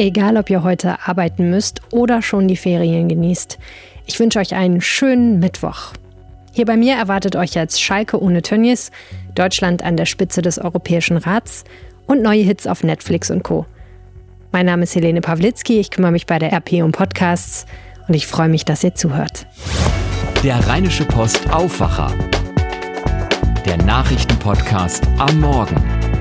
Egal, ob ihr heute arbeiten müsst oder schon die Ferien genießt. Ich wünsche euch einen schönen Mittwoch. Hier bei mir erwartet euch jetzt Schalke ohne Tönnies, Deutschland an der Spitze des Europäischen Rats und neue Hits auf Netflix und Co. Mein Name ist Helene Pawlitzki, ich kümmere mich bei der RP um Podcasts und ich freue mich, dass ihr zuhört. Der Rheinische Post Aufwacher. Der Nachrichtenpodcast am Morgen.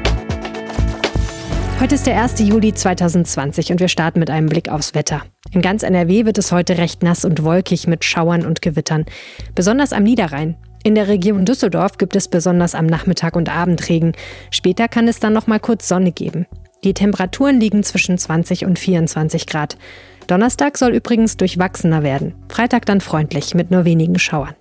Heute ist der 1. Juli 2020 und wir starten mit einem Blick aufs Wetter. In ganz NRW wird es heute recht nass und wolkig mit Schauern und Gewittern. Besonders am Niederrhein. In der Region Düsseldorf gibt es besonders am Nachmittag und Abend Regen. Später kann es dann noch mal kurz Sonne geben. Die Temperaturen liegen zwischen 20 und 24 Grad. Donnerstag soll übrigens durchwachsener werden. Freitag dann freundlich mit nur wenigen Schauern.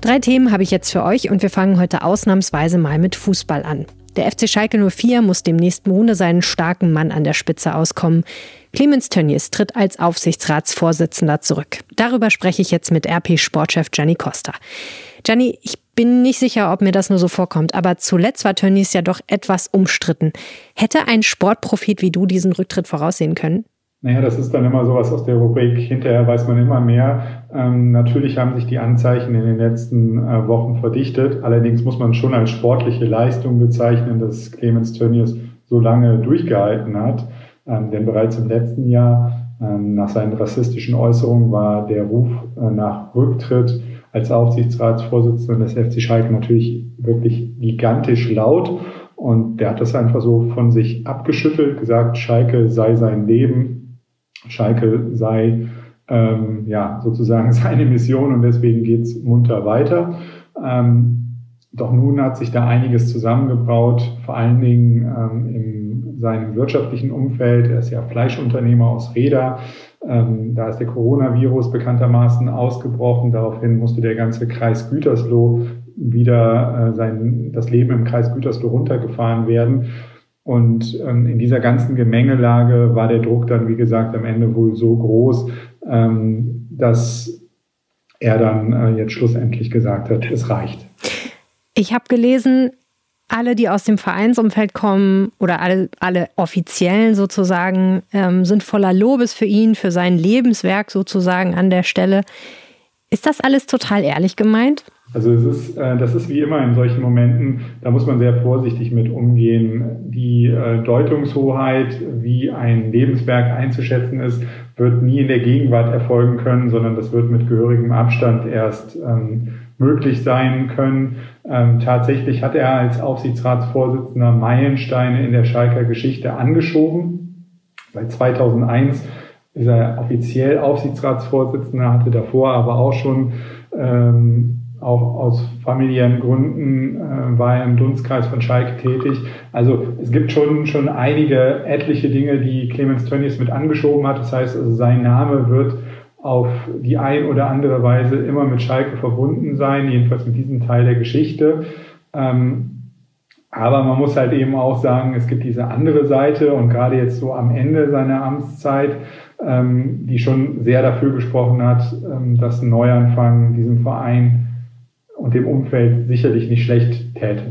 Drei Themen habe ich jetzt für euch und wir fangen heute ausnahmsweise mal mit Fußball an. Der FC Schalke 04 muss demnächst ohne seinen starken Mann an der Spitze auskommen. Clemens Tönnies tritt als Aufsichtsratsvorsitzender zurück. Darüber spreche ich jetzt mit RP-Sportchef Gianni Costa. Gianni, ich bin nicht sicher, ob mir das nur so vorkommt, aber zuletzt war Tönnies ja doch etwas umstritten. Hätte ein Sportprofit wie du diesen Rücktritt voraussehen können? Naja, das ist dann immer sowas aus der Rubrik, hinterher weiß man immer mehr. Ähm, natürlich haben sich die Anzeichen in den letzten äh, Wochen verdichtet. Allerdings muss man schon als sportliche Leistung bezeichnen, dass Clemens Tönnies so lange durchgehalten hat. Ähm, denn bereits im letzten Jahr, ähm, nach seinen rassistischen Äußerungen, war der Ruf äh, nach Rücktritt als Aufsichtsratsvorsitzender des FC Schalke natürlich wirklich gigantisch laut. Und der hat das einfach so von sich abgeschüttelt, gesagt, Schalke sei sein Leben, Schalke sei ähm, ja sozusagen seine Mission und deswegen geht's munter weiter. Ähm, doch nun hat sich da einiges zusammengebraut, vor allen Dingen ähm, in seinem wirtschaftlichen Umfeld. Er ist ja Fleischunternehmer aus Reda. Ähm, da ist der Coronavirus bekanntermaßen ausgebrochen. Daraufhin musste der ganze Kreis Gütersloh wieder äh, sein, das Leben im Kreis Gütersloh runtergefahren werden. Und ähm, in dieser ganzen Gemengelage war der Druck dann, wie gesagt, am Ende wohl so groß, ähm, dass er dann äh, jetzt schlussendlich gesagt hat, es reicht. Ich habe gelesen, alle, die aus dem Vereinsumfeld kommen oder alle, alle Offiziellen sozusagen, ähm, sind voller Lobes für ihn, für sein Lebenswerk sozusagen an der Stelle. Ist das alles total ehrlich gemeint? Also es ist, äh, das ist wie immer in solchen Momenten, da muss man sehr vorsichtig mit umgehen. Die äh, Deutungshoheit, wie ein Lebenswerk einzuschätzen ist, wird nie in der Gegenwart erfolgen können, sondern das wird mit gehörigem Abstand erst ähm, möglich sein können. Ähm, tatsächlich hat er als Aufsichtsratsvorsitzender Meilensteine in der Schalker Geschichte angeschoben. Seit 2001 ist er offiziell Aufsichtsratsvorsitzender, hatte davor aber auch schon ähm, auch aus familiären Gründen äh, war er im Dunstkreis von Schalke tätig. Also es gibt schon, schon einige etliche Dinge, die Clemens Tönnies mit angeschoben hat. Das heißt, also sein Name wird auf die ein oder andere Weise immer mit Schalke verbunden sein, jedenfalls mit diesem Teil der Geschichte. Ähm, aber man muss halt eben auch sagen, es gibt diese andere Seite und gerade jetzt so am Ende seiner Amtszeit, ähm, die schon sehr dafür gesprochen hat, ähm, dass ein Neuanfang diesem Verein und dem Umfeld sicherlich nicht schlecht täte.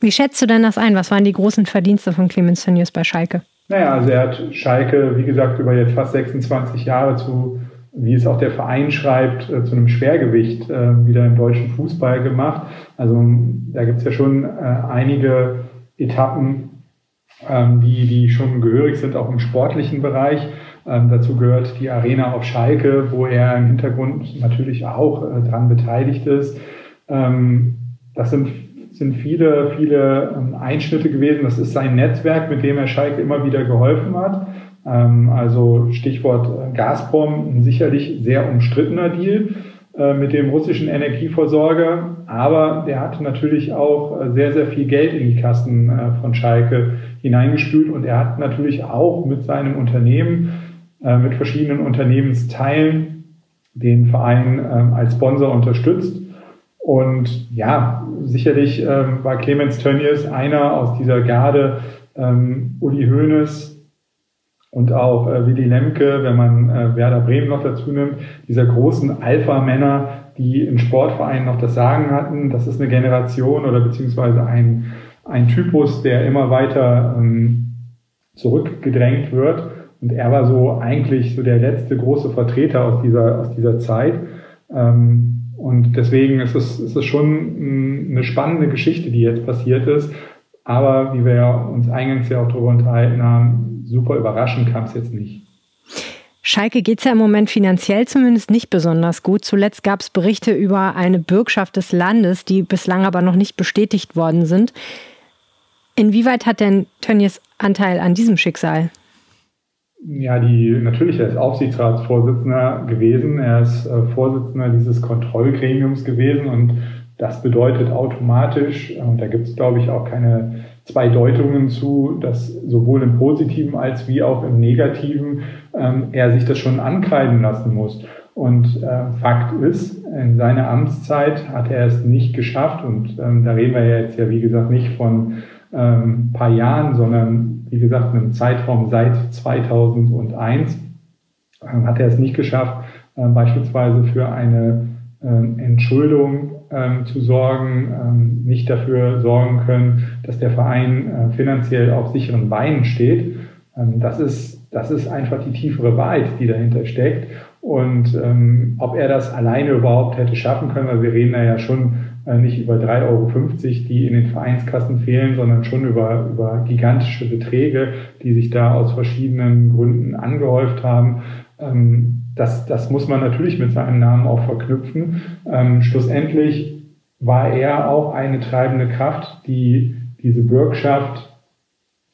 Wie schätzt du denn das ein? Was waren die großen Verdienste von Clemens Tönnies bei Schalke? Naja, also er hat Schalke, wie gesagt, über jetzt fast 26 Jahre zu, wie es auch der Verein schreibt, äh, zu einem Schwergewicht äh, wieder im deutschen Fußball gemacht. Also da gibt es ja schon äh, einige Etappen, ähm, die, die schon gehörig sind, auch im sportlichen Bereich. Ähm, dazu gehört die Arena auf Schalke, wo er im Hintergrund natürlich auch äh, dran beteiligt ist. Ähm, das sind, sind viele, viele ähm, Einschnitte gewesen. Das ist sein Netzwerk, mit dem er Schalke immer wieder geholfen hat. Ähm, also Stichwort äh, Gazprom, ein sicherlich sehr umstrittener Deal äh, mit dem russischen Energieversorger. Aber der hat natürlich auch äh, sehr, sehr viel Geld in die Kassen von Schalke hineingespült und er hat natürlich auch mit seinem Unternehmen, mit verschiedenen Unternehmensteilen den Verein als Sponsor unterstützt. Und ja, sicherlich ähm, war Clemens Tönnies einer aus dieser Garde, ähm, Uli Hoeneß und auch äh, Willy Lemke, wenn man äh, Werder Bremen noch dazu nimmt, dieser großen Alpha-Männer, die in Sportvereinen noch das Sagen hatten. Das ist eine Generation oder beziehungsweise ein, ein Typus, der immer weiter ähm, zurückgedrängt wird. Und er war so eigentlich so der letzte große Vertreter aus dieser, aus dieser Zeit. Ähm, und deswegen ist es, ist es schon eine spannende Geschichte, die jetzt passiert ist. Aber wie wir uns eingangs ja auch darüber unterhalten haben, super überraschend kam es jetzt nicht. Schalke geht es ja im Moment finanziell zumindest nicht besonders gut. Zuletzt gab es Berichte über eine Bürgschaft des Landes, die bislang aber noch nicht bestätigt worden sind. Inwieweit hat denn Tönnies Anteil an diesem Schicksal? Ja, die, natürlich, er ist Aufsichtsratsvorsitzender gewesen. Er ist äh, Vorsitzender dieses Kontrollgremiums gewesen und das bedeutet automatisch, und da gibt es, glaube ich, auch keine zwei Deutungen zu, dass sowohl im Positiven als wie auch im Negativen ähm, er sich das schon ankreiden lassen muss. Und äh, Fakt ist, in seiner Amtszeit hat er es nicht geschafft, und ähm, da reden wir ja jetzt ja, wie gesagt, nicht von ähm, paar Jahren, sondern wie gesagt, einem Zeitraum seit 2001 äh, hat er es nicht geschafft, äh, beispielsweise für eine äh, Entschuldung ähm, zu sorgen, ähm, nicht dafür sorgen können, dass der Verein äh, finanziell auf sicheren Beinen steht. Ähm, das, ist, das ist einfach die tiefere Wahrheit, die dahinter steckt. Und ähm, ob er das alleine überhaupt hätte schaffen können, weil wir reden da ja schon nicht über 3,50 Euro, die in den Vereinskassen fehlen, sondern schon über, über gigantische Beträge, die sich da aus verschiedenen Gründen angehäuft haben. Ähm, das, das muss man natürlich mit seinem Namen auch verknüpfen. Ähm, schlussendlich war er auch eine treibende Kraft, die diese Bürgschaft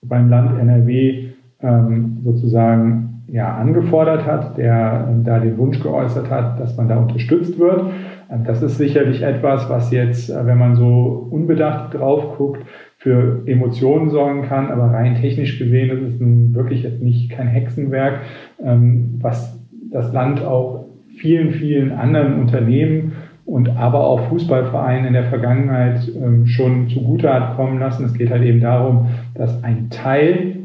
beim Land NRW ähm, sozusagen ja, angefordert hat, der da den Wunsch geäußert hat, dass man da unterstützt wird. Ähm, das ist sicherlich etwas, was jetzt, äh, wenn man so unbedacht drauf guckt, für Emotionen sorgen kann, aber rein technisch gesehen ist es wirklich jetzt nicht kein Hexenwerk, ähm, was das Land auch vielen, vielen anderen Unternehmen und aber auch Fußballvereinen in der Vergangenheit ähm, schon zugute hat kommen lassen. Es geht halt eben darum, dass ein Teil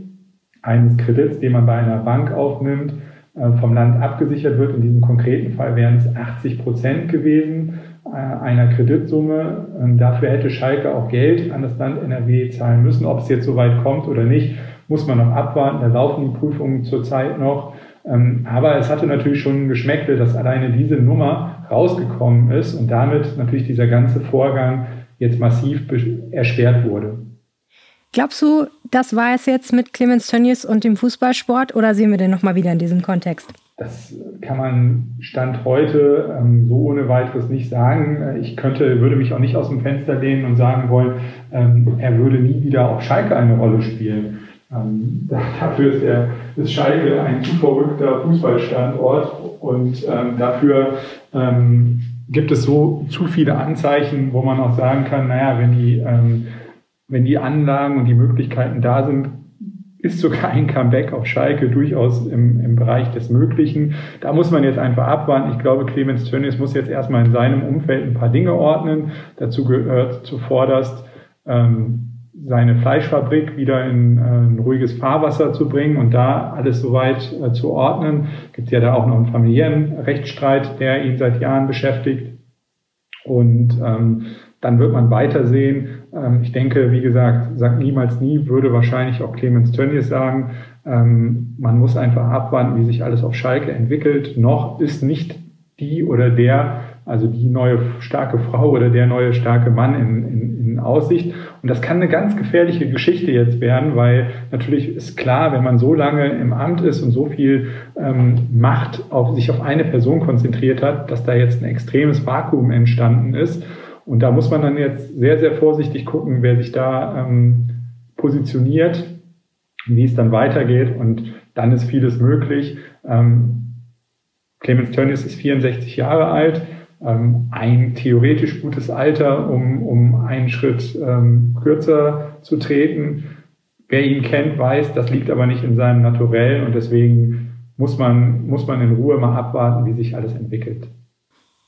eines Kredits, den man bei einer Bank aufnimmt, äh, vom Land abgesichert wird. In diesem konkreten Fall wären es 80 Prozent gewesen äh, einer Kreditsumme. Dafür hätte Schalke auch Geld an das Land NRW zahlen müssen. Ob es jetzt so weit kommt oder nicht, muss man noch abwarten. Da laufen die Prüfungen zurzeit noch. Ähm, aber es hatte natürlich schon ein Geschmäckle, dass alleine diese Nummer rausgekommen ist und damit natürlich dieser ganze Vorgang jetzt massiv erschwert wurde. Glaubst du, das war es jetzt mit Clemens Tönnies und dem Fußballsport oder sehen wir den nochmal wieder in diesem Kontext? Das kann man Stand heute ähm, so ohne weiteres nicht sagen. Ich könnte, würde mich auch nicht aus dem Fenster lehnen und sagen wollen, ähm, er würde nie wieder auf Schalke eine Rolle spielen. Ähm, dafür ist, er, ist Schalke ein zu verrückter Fußballstandort und ähm, dafür ähm, gibt es so zu viele Anzeichen, wo man auch sagen kann, naja, wenn die ähm, wenn die Anlagen und die Möglichkeiten da sind, ist sogar ein Comeback auf Schalke durchaus im, im Bereich des Möglichen. Da muss man jetzt einfach abwarten. Ich glaube, Clemens Tönnies muss jetzt erstmal in seinem Umfeld ein paar Dinge ordnen. Dazu gehört zuvorderst ähm, seine Fleischfabrik wieder in äh, ein ruhiges Fahrwasser zu bringen und da alles soweit äh, zu ordnen. Gibt ja da auch noch einen familiären Rechtsstreit, der ihn seit Jahren beschäftigt. Und ähm, dann wird man weitersehen. Ähm, ich denke, wie gesagt, sagt niemals nie, würde wahrscheinlich auch Clemens Tönnies sagen. Ähm, man muss einfach abwarten, wie sich alles auf Schalke entwickelt. Noch ist nicht die oder der, also die neue starke Frau oder der neue starke Mann in, in, in Aussicht. Und das kann eine ganz gefährliche Geschichte jetzt werden, weil natürlich ist klar, wenn man so lange im Amt ist und so viel ähm, Macht auf sich auf eine Person konzentriert hat, dass da jetzt ein extremes Vakuum entstanden ist. Und da muss man dann jetzt sehr, sehr vorsichtig gucken, wer sich da ähm, positioniert, wie es dann weitergeht. Und dann ist vieles möglich. Ähm, Clemens Tönnies ist 64 Jahre alt, ähm, ein theoretisch gutes Alter, um, um einen Schritt ähm, kürzer zu treten. Wer ihn kennt, weiß, das liegt aber nicht in seinem Naturell und deswegen muss man, muss man in Ruhe mal abwarten, wie sich alles entwickelt.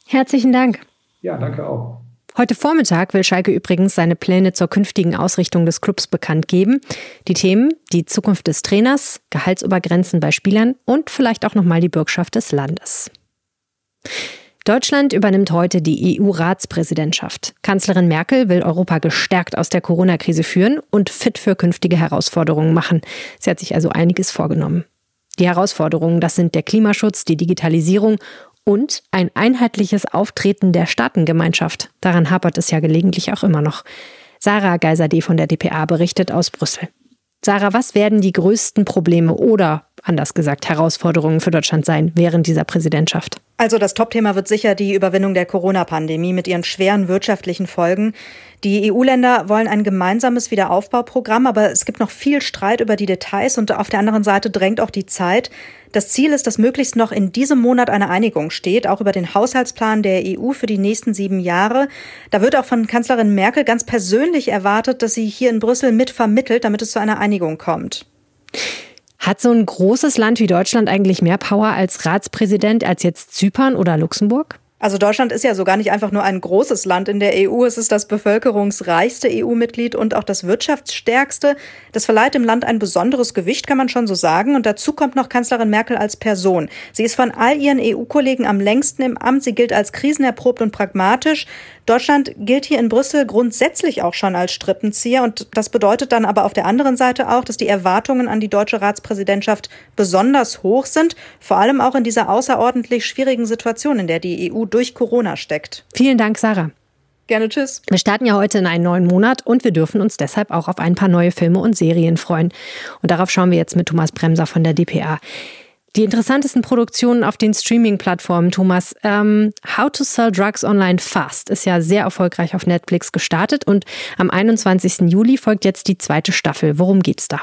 Herzlichen Dank. Ja, danke auch. Heute Vormittag will Schalke übrigens seine Pläne zur künftigen Ausrichtung des Clubs bekannt geben. Die Themen, die Zukunft des Trainers, Gehaltsobergrenzen bei Spielern und vielleicht auch nochmal die Bürgschaft des Landes. Deutschland übernimmt heute die EU-Ratspräsidentschaft. Kanzlerin Merkel will Europa gestärkt aus der Corona-Krise führen und fit für künftige Herausforderungen machen. Sie hat sich also einiges vorgenommen. Die Herausforderungen, das sind der Klimaschutz, die Digitalisierung und ein einheitliches Auftreten der Staatengemeinschaft. Daran hapert es ja gelegentlich auch immer noch. Sarah Geiser-D von der DPA berichtet aus Brüssel. Sarah, was werden die größten Probleme oder anders gesagt Herausforderungen für Deutschland sein während dieser Präsidentschaft? Also das Topthema wird sicher die Überwindung der Corona-Pandemie mit ihren schweren wirtschaftlichen Folgen. Die EU-Länder wollen ein gemeinsames Wiederaufbauprogramm, aber es gibt noch viel Streit über die Details und auf der anderen Seite drängt auch die Zeit. Das Ziel ist, dass möglichst noch in diesem Monat eine Einigung steht, auch über den Haushaltsplan der EU für die nächsten sieben Jahre. Da wird auch von Kanzlerin Merkel ganz persönlich erwartet, dass sie hier in Brüssel mitvermittelt, damit es zu einer Einigung kommt. Hat so ein großes Land wie Deutschland eigentlich mehr Power als Ratspräsident als jetzt Zypern oder Luxemburg? Also Deutschland ist ja so gar nicht einfach nur ein großes Land in der EU. Es ist das bevölkerungsreichste EU-Mitglied und auch das wirtschaftsstärkste. Das verleiht dem Land ein besonderes Gewicht, kann man schon so sagen. Und dazu kommt noch Kanzlerin Merkel als Person. Sie ist von all ihren EU-Kollegen am längsten im Amt. Sie gilt als krisenerprobt und pragmatisch. Deutschland gilt hier in Brüssel grundsätzlich auch schon als Strippenzieher und das bedeutet dann aber auf der anderen Seite auch, dass die Erwartungen an die deutsche Ratspräsidentschaft besonders hoch sind, vor allem auch in dieser außerordentlich schwierigen Situation, in der die EU durch Corona steckt. Vielen Dank, Sarah. Gerne tschüss. Wir starten ja heute in einen neuen Monat und wir dürfen uns deshalb auch auf ein paar neue Filme und Serien freuen. Und darauf schauen wir jetzt mit Thomas Bremser von der DPA. Die interessantesten Produktionen auf den Streaming-Plattformen, Thomas. Ähm, How to Sell Drugs Online Fast ist ja sehr erfolgreich auf Netflix gestartet und am 21. Juli folgt jetzt die zweite Staffel. Worum geht's da?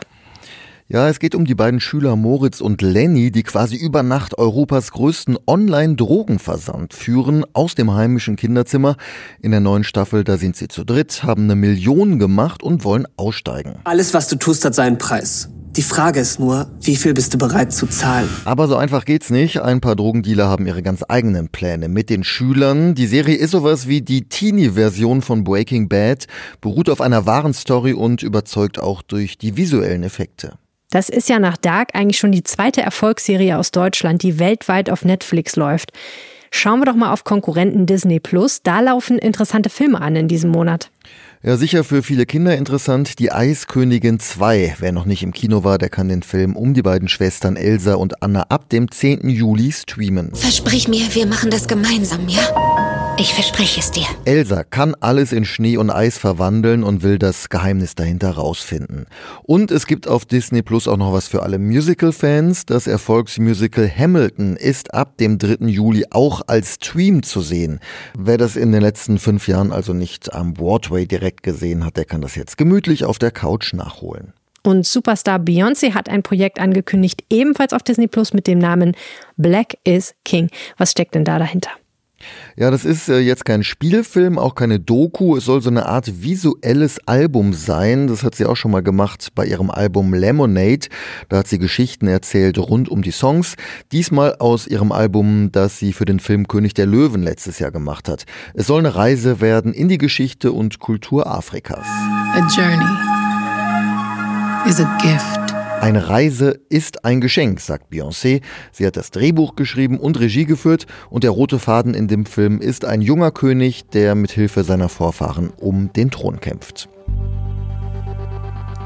Ja, es geht um die beiden Schüler Moritz und Lenny, die quasi über Nacht Europas größten Online-Drogenversand führen aus dem heimischen Kinderzimmer. In der neuen Staffel, da sind sie zu dritt, haben eine Million gemacht und wollen aussteigen. Alles, was du tust, hat seinen Preis. Die Frage ist nur, wie viel bist du bereit zu zahlen? Aber so einfach geht's nicht. Ein paar Drogendealer haben ihre ganz eigenen Pläne mit den Schülern. Die Serie ist sowas wie die Teenie-Version von Breaking Bad, beruht auf einer wahren Story und überzeugt auch durch die visuellen Effekte. Das ist ja nach Dark eigentlich schon die zweite Erfolgsserie aus Deutschland, die weltweit auf Netflix läuft. Schauen wir doch mal auf Konkurrenten Disney Plus. Da laufen interessante Filme an in diesem Monat. Ja, sicher für viele Kinder interessant. Die Eiskönigin 2. Wer noch nicht im Kino war, der kann den Film um die beiden Schwestern Elsa und Anna ab dem 10. Juli streamen. Versprich mir, wir machen das gemeinsam, ja? Ich verspreche es dir. Elsa kann alles in Schnee und Eis verwandeln und will das Geheimnis dahinter rausfinden. Und es gibt auf Disney Plus auch noch was für alle Musical-Fans. Das Erfolgsmusical Hamilton ist ab dem 3. Juli auch als Stream zu sehen. Wer das in den letzten fünf Jahren also nicht am Broadway direkt gesehen hat, der kann das jetzt gemütlich auf der Couch nachholen. Und Superstar Beyoncé hat ein Projekt angekündigt, ebenfalls auf Disney Plus mit dem Namen Black is King. Was steckt denn da dahinter? Ja, das ist äh, jetzt kein Spielfilm, auch keine Doku. Es soll so eine Art visuelles Album sein. Das hat sie auch schon mal gemacht bei ihrem Album Lemonade. Da hat sie Geschichten erzählt rund um die Songs. Diesmal aus ihrem Album, das sie für den Film König der Löwen letztes Jahr gemacht hat. Es soll eine Reise werden in die Geschichte und Kultur Afrikas. A journey is a gift. Eine Reise ist ein Geschenk, sagt Beyoncé. Sie hat das Drehbuch geschrieben und Regie geführt und der rote Faden in dem Film ist ein junger König, der mit Hilfe seiner Vorfahren um den Thron kämpft.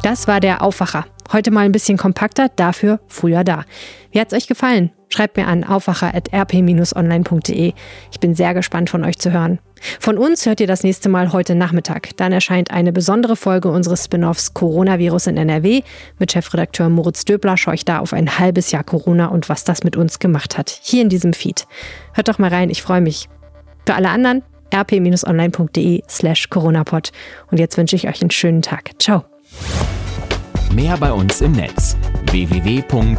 Das war der Aufwacher. Heute mal ein bisschen kompakter, dafür früher da. Wie hat's euch gefallen? Schreibt mir an aufwacher.rp-online.de. Ich bin sehr gespannt von euch zu hören. Von uns hört ihr das nächste Mal heute Nachmittag. Dann erscheint eine besondere Folge unseres Spin-offs Coronavirus in NRW. Mit Chefredakteur Moritz Döbler schaue ich da auf ein halbes Jahr Corona und was das mit uns gemacht hat. Hier in diesem Feed. Hört doch mal rein, ich freue mich. Für alle anderen rp-online.de slash coronapod. Und jetzt wünsche ich euch einen schönen Tag. Ciao. Mehr bei uns im Netz www.rp-online.de